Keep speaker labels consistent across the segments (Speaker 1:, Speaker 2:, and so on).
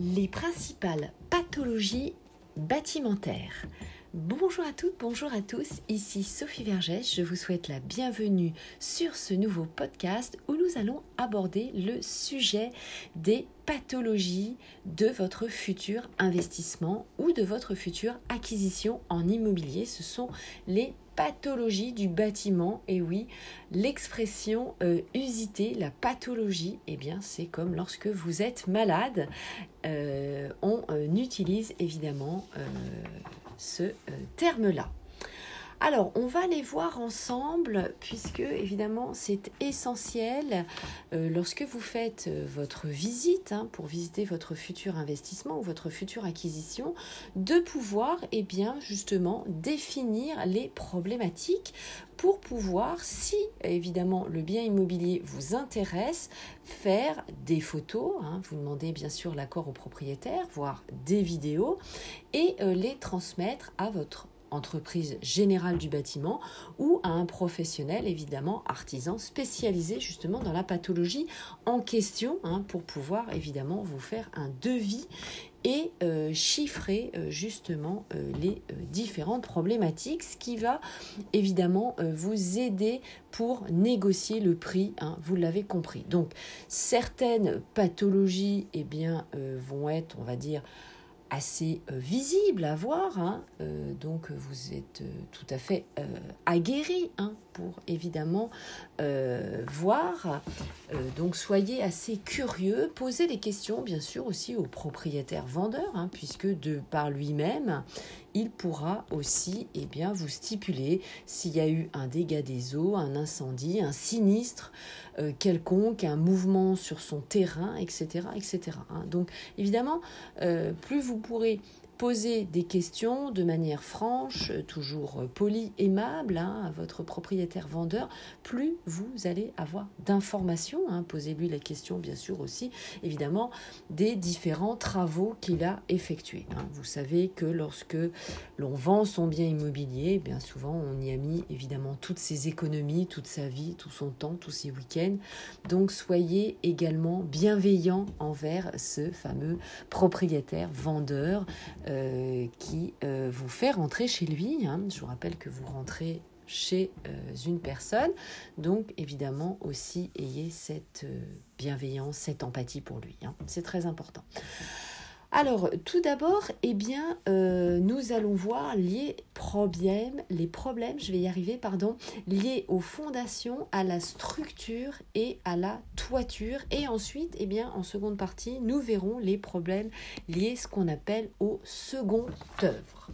Speaker 1: les principales pathologies bâtimentaires. Bonjour à toutes, bonjour à tous, ici Sophie Vergès, je vous souhaite la bienvenue sur ce nouveau podcast où nous allons aborder le sujet des pathologies de votre futur investissement ou de votre future acquisition en immobilier. Ce sont les pathologie du bâtiment. Et oui, l'expression euh, la pathologie, eh bien, c'est comme lorsque vous êtes malade. Euh, on euh, utilise évidemment ce terme-là. Alors, on va les voir ensemble, puisque évidemment, c'est essentiel euh, lorsque vous faites euh, votre visite, hein, pour visiter votre futur investissement ou votre future acquisition, de pouvoir, eh bien, justement, définir les problématiques pour pouvoir, si évidemment le bien immobilier vous intéresse, faire des photos, hein, vous demandez bien sûr l'accord au propriétaire, voire des vidéos, et euh, les transmettre à votre entreprise générale du bâtiment ou à un professionnel, évidemment artisan, spécialisé justement dans la pathologie en question hein, pour pouvoir évidemment vous faire un devis et euh, chiffrer euh, justement euh, les différentes problématiques, ce qui va évidemment vous aider pour négocier le prix, hein, vous l'avez compris. Donc certaines pathologies eh bien, vont être, on va dire, assez euh, visible à voir. Hein. Euh, donc vous êtes euh, tout à fait aguerri hein, pour évidemment voir. donc soyez assez curieux. Posez des questions bien sûr aussi au propriétaire vendeur, hein, puisque de par lui-même, il pourra aussi eh bien, vous stipuler s'il y a eu un dégât des eaux, un incendie, un sinistre euh, quelconque, un mouvement sur son terrain, etc. etc. Hein. Donc évidemment, euh, plus vous pourrez Posez des questions de manière franche, toujours polie, aimable hein, à votre propriétaire vendeur, plus vous allez avoir d'informations. Hein. Posez-lui la question, bien sûr, aussi, évidemment, des différents travaux qu'il a effectués. Hein. Vous savez que lorsque l'on vend son bien immobilier, bien souvent, on y a mis évidemment toutes ses économies, toute sa vie, tout son temps, tous ses week-ends. Donc, soyez également bienveillant envers ce fameux propriétaire vendeur. Euh, qui euh, vous fait rentrer chez lui. Hein. Je vous rappelle que vous rentrez chez euh, une personne. Donc évidemment aussi ayez cette bienveillance, cette empathie pour lui. Hein. C'est très important. Alors, tout d'abord, eh bien, nous allons voir les problèmes, les problèmes, je vais y arriver, pardon, liés aux fondations, à la structure et à la toiture. Et ensuite, eh bien, en seconde partie, nous verrons les problèmes liés, ce qu'on appelle au second œuvre.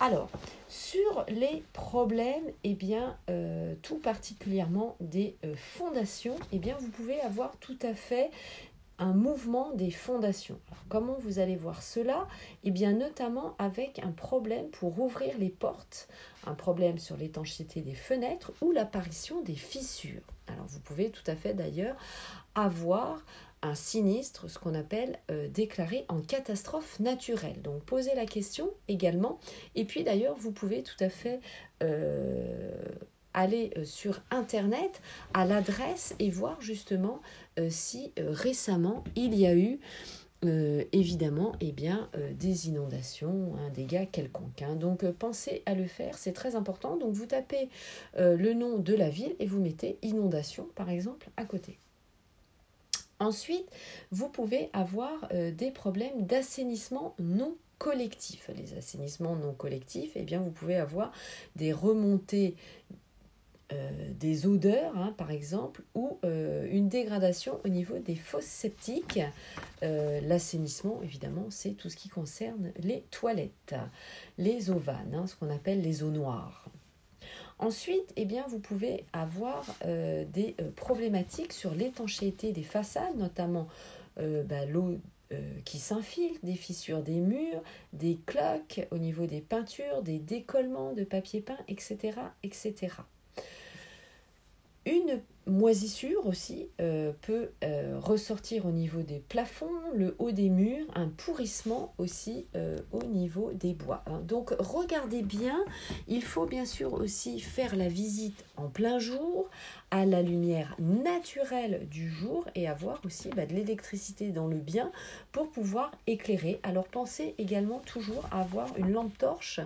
Speaker 1: Alors, sur les problèmes, eh bien, euh, tout particulièrement des euh, fondations, eh bien, vous pouvez avoir tout à fait un mouvement des fondations. comment vous allez voir cela? Eh bien notamment avec un problème pour ouvrir les portes, un problème sur l'étanchéité des fenêtres ou l'apparition des fissures. Alors vous pouvez tout à fait d'ailleurs avoir un sinistre, ce qu'on appelle euh, déclaré en catastrophe naturelle. Donc posez la question également. Et puis d'ailleurs, vous pouvez tout à fait euh, aller euh, sur Internet à l'adresse et voir justement si euh, récemment il y a eu évidemment eh bien, des inondations, un dégât quelconque. Hein. Donc pensez à le faire, c'est très important. Donc vous tapez le nom de la ville et vous mettez inondation par exemple à côté. Ensuite, vous pouvez avoir des problèmes d'assainissement non collectif. Les assainissements non collectifs, eh bien, vous pouvez avoir des remontées euh, des odeurs, hein, par exemple, ou euh, une dégradation au niveau des fosses septiques. Euh, l'assainissement, évidemment, c'est tout ce qui concerne les toilettes, les eaux vannes, hein, ce qu'on appelle les eaux noires. Ensuite, eh bien, vous pouvez avoir des problématiques sur l'étanchéité des façades, notamment bah, l'eau qui s'infiltre, des fissures des murs, des cloques au niveau des peintures, des décollements de papier peint, etc. etc. Une moisissure aussi euh, peut euh, ressortir au niveau des plafonds, le haut des murs, un pourrissement aussi euh, au niveau des bois. hein. Donc regardez bien, il faut bien sûr aussi faire la visite en plein jour, à la lumière naturelle du jour et avoir aussi bah, de l'électricité dans le bien pour pouvoir éclairer. Alors pensez également toujours à avoir une lampe torche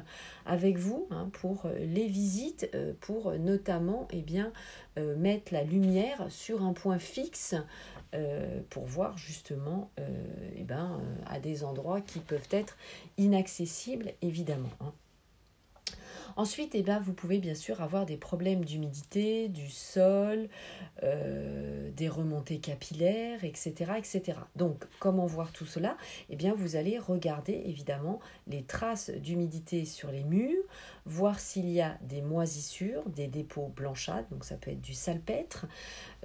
Speaker 1: avec vous hein, pour les visites, pour notamment eh bien, mettre la lumière sur un point fixe euh, pour voir justement euh, eh ben, euh, à des endroits qui peuvent être inaccessibles évidemment. hein. Ensuite, eh ben, vous pouvez bien sûr avoir des problèmes d'humidité, du sol, euh, des remontées capillaires, etc., etc. Donc, comment voir tout cela? Eh bien, vous allez regarder évidemment les traces d'humidité sur les murs, voir s'il y a des moisissures, des dépôts blanchâtres, donc ça peut être du salpêtre,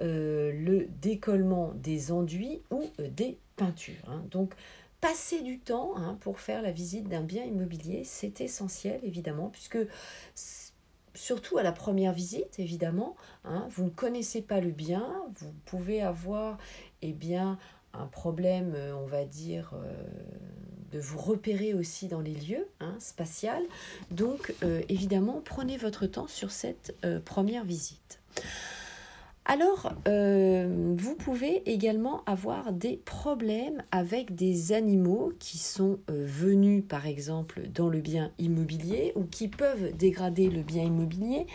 Speaker 1: euh, le décollement des enduits ou euh, des peintures. hein. Donc, passer du temps hein, pour faire la visite d'un bien immobilier, c'est essentiel évidemment, puisque surtout à la première visite, évidemment, hein, vous ne connaissez pas le bien, vous pouvez avoir eh bien, un problème, euh, on va dire, euh, de vous repérer aussi dans les lieux hein, spatial. Donc, euh, évidemment, prenez votre temps sur cette première visite. Alors, euh, vous pouvez également avoir des problèmes avec des animaux qui sont euh, venus, par exemple, dans le bien immobilier ou qui peuvent dégrader le bien immobilier.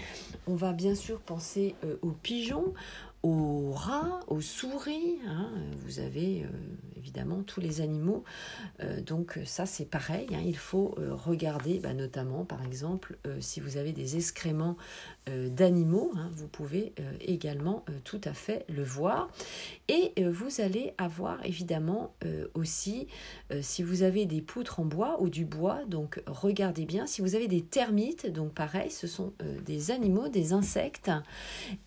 Speaker 1: On va bien sûr penser euh, aux pigeons, aux rats, aux souris. hein. Vous avez euh, évidemment tous les animaux. Euh, donc ça, c'est pareil. hein. Il faut euh, regarder, bah, notamment, par exemple, si vous avez des excréments d'animaux, hein, vous pouvez également tout à fait le voir. Et vous allez avoir évidemment aussi, si vous avez des poutres en bois ou du bois, donc regardez bien. Si vous avez des termites, donc pareil, ce sont des animaux, des insectes.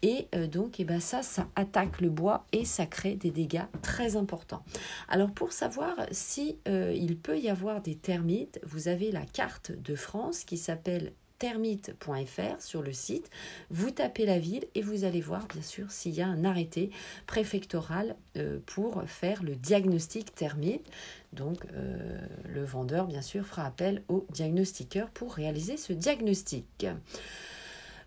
Speaker 1: Et donc, eh ben, ça, ça attaque le bois et ça crée des dégâts très importants. Alors, pour savoir si euh, il peut y avoir des termites, vous avez la carte de France qui s'appelle termite.fr sur le site. Vous tapez la ville et vous allez voir bien sûr s'il y a un arrêté préfectoral euh, pour faire le diagnostic termite. Donc euh, le vendeur bien sûr fera appel au diagnostiqueur pour réaliser ce diagnostic.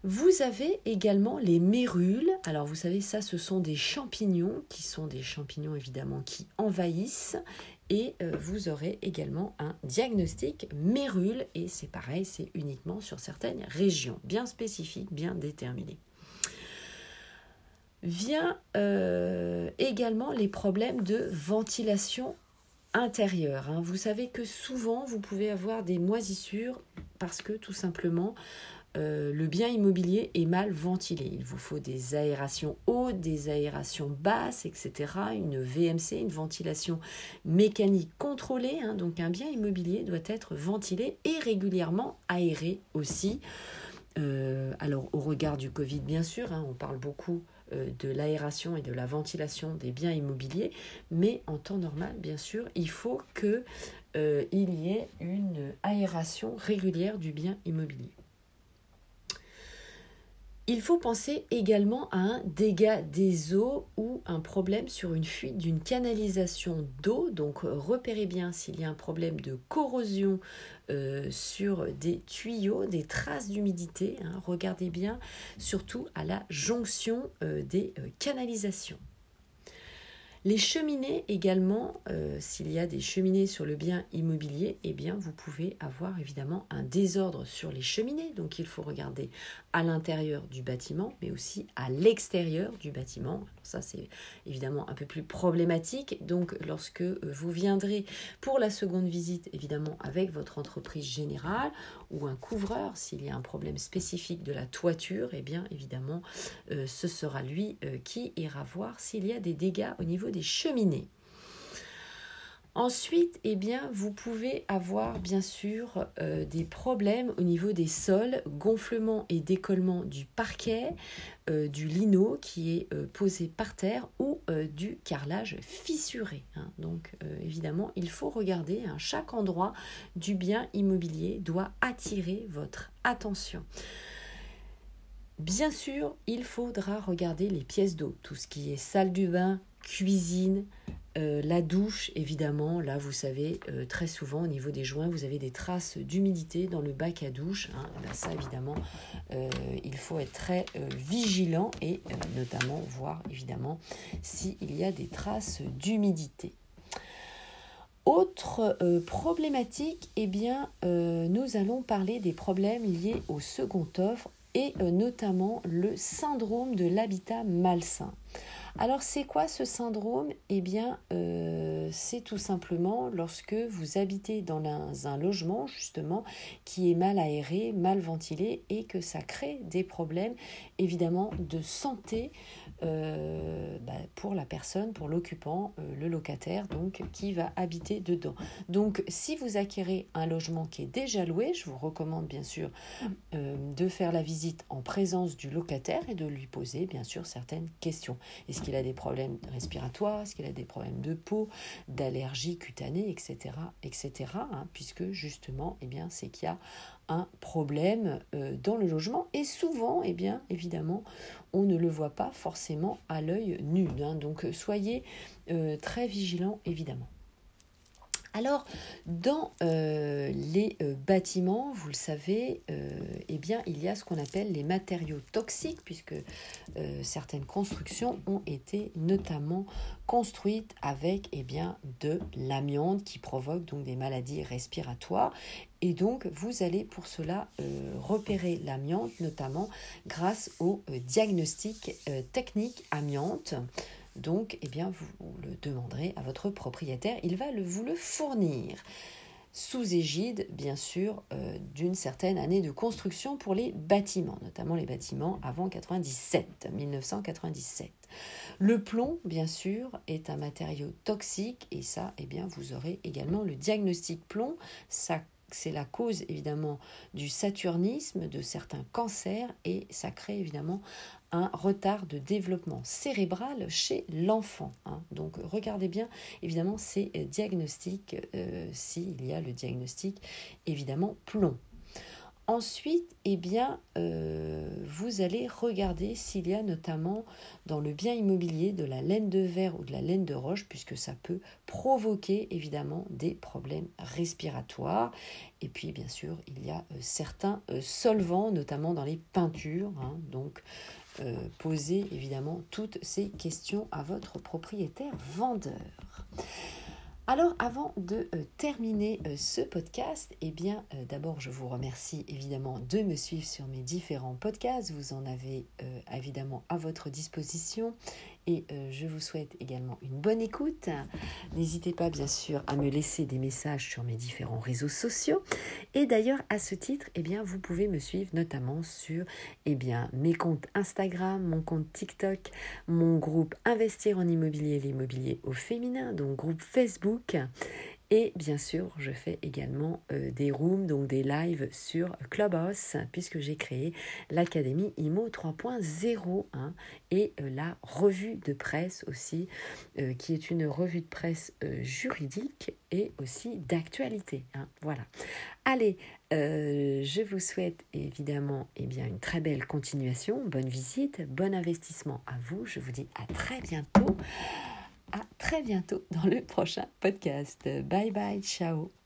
Speaker 1: Vous avez également les mérules. Alors vous savez, ça ce sont des champignons qui sont des champignons évidemment qui envahissent et euh, vous aurez également un diagnostic mérule et c'est pareil, c'est uniquement sur certaines régions bien spécifiques, bien déterminées. Vient euh, également les problèmes de ventilation intérieure. hein. Vous savez que souvent vous pouvez avoir des moisissures parce que tout simplement euh, le bien immobilier est mal ventilé. Il vous faut des aérations hautes, des aérations basses, etc. Une VMC, une ventilation mécanique contrôlée. hein. Donc un bien immobilier doit être ventilé et régulièrement aéré aussi. Euh, alors au regard du Covid, bien sûr, hein, on parle beaucoup euh, de l'aération et de la ventilation des biens immobiliers, mais en temps normal, bien sûr, il faut que euh, il y ait une aération régulière du bien immobilier. Il faut penser également à un dégât des eaux ou un problème sur une fuite d'une canalisation d'eau. Donc euh, repérez bien s'il y a un problème de corrosion euh, sur des tuyaux, des traces d'humidité. hein. Regardez bien surtout à la jonction euh, des canalisations. Les cheminées également, s'il y a des cheminées sur le bien immobilier, eh bien vous pouvez avoir évidemment un désordre sur les cheminées. Donc il faut regarder à l'intérieur du bâtiment, mais aussi à l'extérieur du bâtiment. Ça c'est évidemment un peu plus problématique. Donc lorsque euh, vous viendrez pour la seconde visite, évidemment avec votre entreprise générale ou un couvreur, s'il y a un problème spécifique de la toiture, eh bien évidemment euh, ce sera lui euh, qui ira voir s'il y a des dégâts au niveau des cheminées. Ensuite, eh bien, vous pouvez avoir bien sûr euh, des problèmes au niveau des sols, gonflement et décollement du parquet, euh, du lino qui est euh, posé par terre ou du carrelage fissuré. hein. Donc évidemment, il faut regarder, hein, chaque endroit du bien immobilier doit attirer votre attention. Bien sûr, il faudra regarder les pièces d'eau, tout ce qui est salle du bain, cuisine, euh, la douche, évidemment, là, vous savez, euh, très souvent, au niveau des joints, vous avez des traces d'humidité dans le bac à douche. Hein. Ça, évidemment, euh, il faut être très vigilant et notamment voir, évidemment, s'il y a des traces d'humidité. Autre problématique, eh bien, nous allons parler des problèmes liés au second offre et notamment le syndrome de l'habitat malsain. Alors c'est quoi ce syndrome? Eh bien euh, c'est tout simplement lorsque vous habitez dans un, logement justement qui est mal aéré, mal ventilé et que ça crée des problèmes évidemment de santé euh, bah, pour la personne, pour l'occupant, euh, le locataire, donc qui va habiter dedans. Donc, si vous acquérez un logement qui est déjà loué, je vous recommande bien sûr euh, de faire la visite en présence du locataire et de lui poser bien sûr certaines questions. Est-ce qu'il a des problèmes respiratoires? Est-ce qu'il a des problèmes de peau, d'allergie cutanée, etc., etc. Hein, puisque justement, eh bien, c'est qu'il y a un problème euh, dans le logement et souvent, eh bien, évidemment, on ne le voit pas forcément à l'œil nu. Hein. donc soyez euh, très vigilants, évidemment. Alors, dans euh, les euh, bâtiments, vous le savez, euh, eh bien, il y a ce qu'on appelle les matériaux toxiques, puisque certaines constructions ont été notamment construites avec eh bien, de l'amiante qui provoque donc des maladies respiratoires. Et donc, vous allez pour cela repérer l'amiante, notamment grâce au diagnostic technique amiante. Donc, eh bien, vous le demanderez à votre propriétaire, il va le, vous le fournir sous égide, bien sûr, euh, d'une certaine année de construction pour les bâtiments, notamment les bâtiments avant 97, 1997. Le plomb, bien sûr, est un matériau toxique et ça, eh bien, vous aurez également le diagnostic plomb. Ça c'est la cause évidemment du saturnisme, de certains cancers et ça crée évidemment un retard de développement cérébral chez l'enfant. Hein. Donc regardez bien évidemment ces diagnostics, euh, s'il y a le diagnostic évidemment plomb. Ensuite, eh bien, euh, vous allez regarder s'il y a notamment dans le bien immobilier de la laine de verre ou de la laine de roche, puisque ça peut provoquer évidemment des problèmes respiratoires. Et puis, bien sûr, il y a euh, certains solvants, notamment dans les peintures. Hein. donc, euh, posez évidemment toutes ces questions à votre propriétaire vendeur. Alors avant de euh, terminer euh, ce podcast, eh bien d'abord je vous remercie évidemment de me suivre sur mes différents podcasts. Vous en avez évidemment à votre disposition et euh, je vous souhaite également une bonne écoute. N'hésitez pas bien sûr à me laisser des messages sur mes différents réseaux sociaux. Et d'ailleurs à ce titre, eh vous pouvez me suivre notamment sur eh mes comptes Instagram, mon compte TikTok, mon groupe Investir en immobilier, l'immobilier au féminin, donc groupe Facebook et bien sûr, je fais également euh, des rooms, donc des lives sur Clubhouse, puisque j'ai créé l'Académie IMO 3.0 hein, et euh, la revue de presse aussi, euh, qui est une revue de presse juridique et aussi d'actualité. Hein, voilà. Allez, je vous souhaite évidemment eh bien, une très belle continuation, bonne visite, bon investissement à vous. Je vous dis à très bientôt à très bientôt dans le prochain podcast. Bye bye, ciao